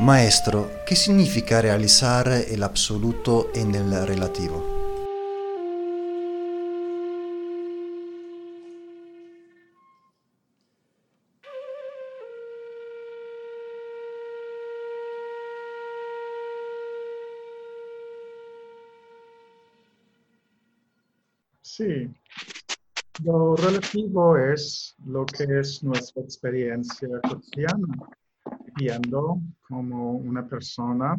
Maestro, ¿qué significa realizar el absoluto en el relativo? Sí, lo relativo es lo que es nuestra experiencia cotidiana viendo como una persona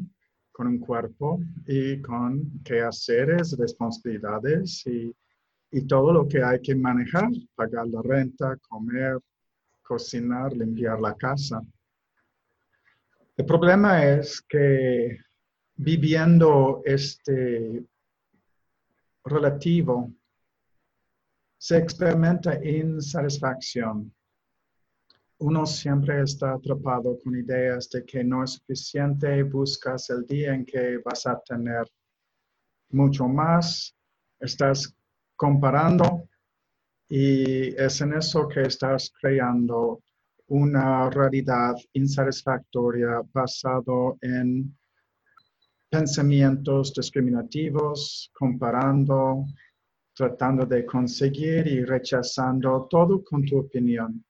con un cuerpo y con quehaceres, responsabilidades y, y todo lo que hay que manejar, pagar la renta, comer, cocinar, limpiar la casa. El problema es que viviendo este relativo se experimenta insatisfacción uno siempre está atrapado con ideas de que no es suficiente, buscas el día en que vas a tener mucho más, estás comparando y es en eso que estás creando una realidad insatisfactoria basado en pensamientos discriminativos, comparando, tratando de conseguir y rechazando todo con tu opinión.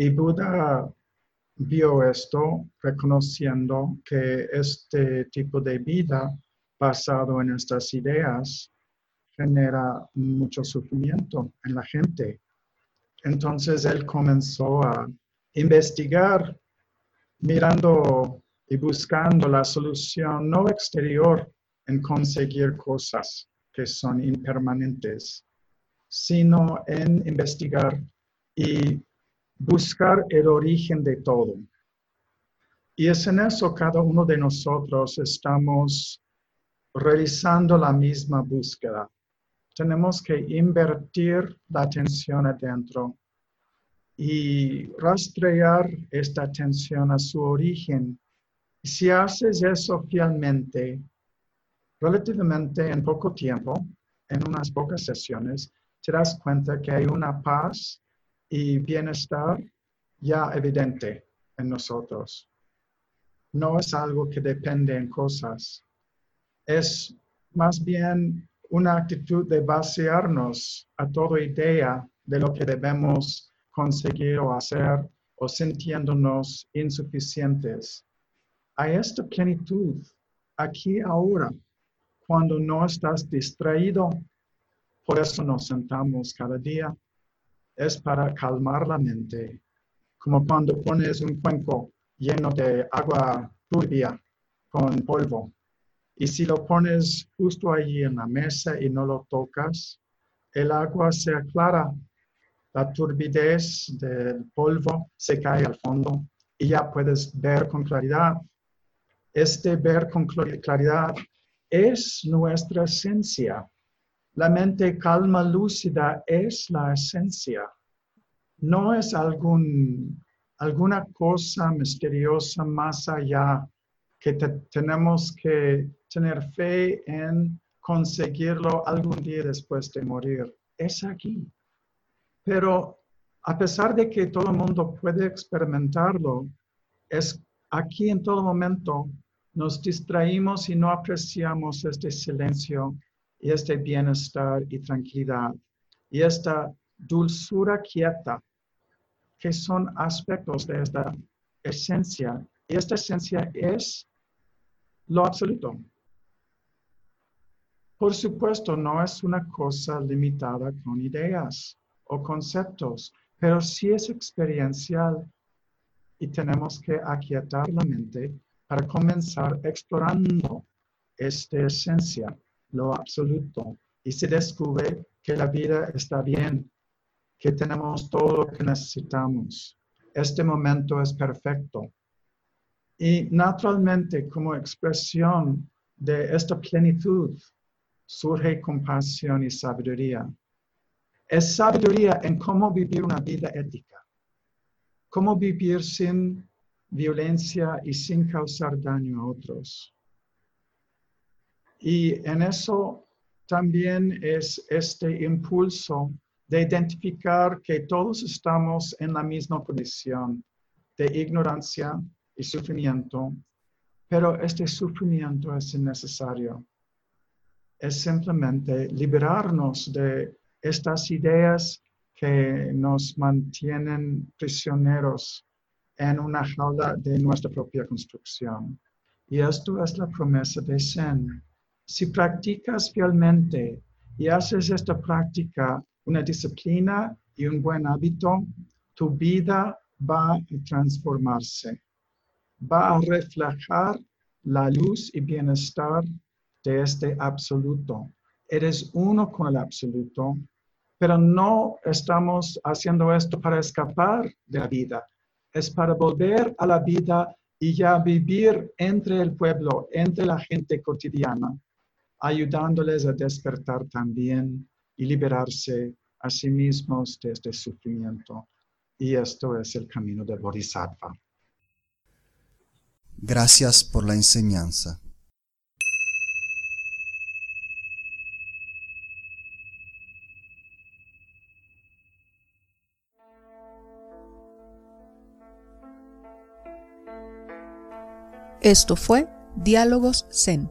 Y Buda vio esto reconociendo que este tipo de vida basado en estas ideas genera mucho sufrimiento en la gente. Entonces él comenzó a investigar mirando y buscando la solución no exterior en conseguir cosas que son impermanentes, sino en investigar y buscar el origen de todo. Y es en eso cada uno de nosotros estamos realizando la misma búsqueda. Tenemos que invertir la atención adentro y rastrear esta atención a su origen. Si haces eso fielmente, relativamente en poco tiempo, en unas pocas sesiones, te das cuenta que hay una paz y bienestar ya evidente en nosotros. No es algo que depende en cosas. Es más bien una actitud de vaciarnos a toda idea de lo que debemos conseguir o hacer o sintiéndonos insuficientes. A esta plenitud, aquí ahora, cuando no estás distraído, por eso nos sentamos cada día es para calmar la mente, como cuando pones un cuenco lleno de agua turbia con polvo. Y si lo pones justo allí en la mesa y no lo tocas, el agua se aclara, la turbidez del polvo se cae al fondo y ya puedes ver con claridad. Este ver con claridad es nuestra esencia. La mente calma lúcida es la esencia. No es algún, alguna cosa misteriosa más allá que tenemos que tener fe en conseguirlo algún día después de morir. Es aquí. Pero a pesar de que todo el mundo puede experimentarlo, es aquí en todo momento nos distraímos y no apreciamos este silencio y este bienestar y tranquilidad y esta dulzura quieta, que son aspectos de esta esencia. Y esta esencia es lo absoluto. Por supuesto, no es una cosa limitada con ideas o conceptos. pero sí es experiencial y tenemos que aquietar la mente para comenzar explorando esta esencia, lo absoluto, y se descubre que la vida está bien, que tenemos todo lo que necesitamos. Este momento es perfecto. Y naturalmente, como expresión de esta plenitud, surge compasión y sabiduría. Es sabiduría en cómo vivir una vida ética, cómo vivir sin violencia y sin causar daño a otros. Y en eso también es este impulso de identificar que todos estamos en la misma condición de ignorancia y sufrimiento, pero este sufrimiento es innecesario. Es simplemente liberarnos de estas ideas que nos mantienen prisioneros en una jaula de nuestra propia construcción. Y esto es la promesa de Zen. Si practicas fielmente y haces esta práctica una disciplina y un buen hábito, tu vida va a transformarse. Va a reflejar la luz y bienestar de este absoluto. Eres uno con el absoluto, pero no estamos haciendo esto para escapar de la vida. Es para volver a la vida y ya vivir entre el pueblo, entre la gente cotidiana, ayudándoles a despertar también y liberarse a sí mismos de este sufrimiento. Y esto es el camino del Bodhisattva. Gracias por la enseñanza. Esto fue Diálogos Zen,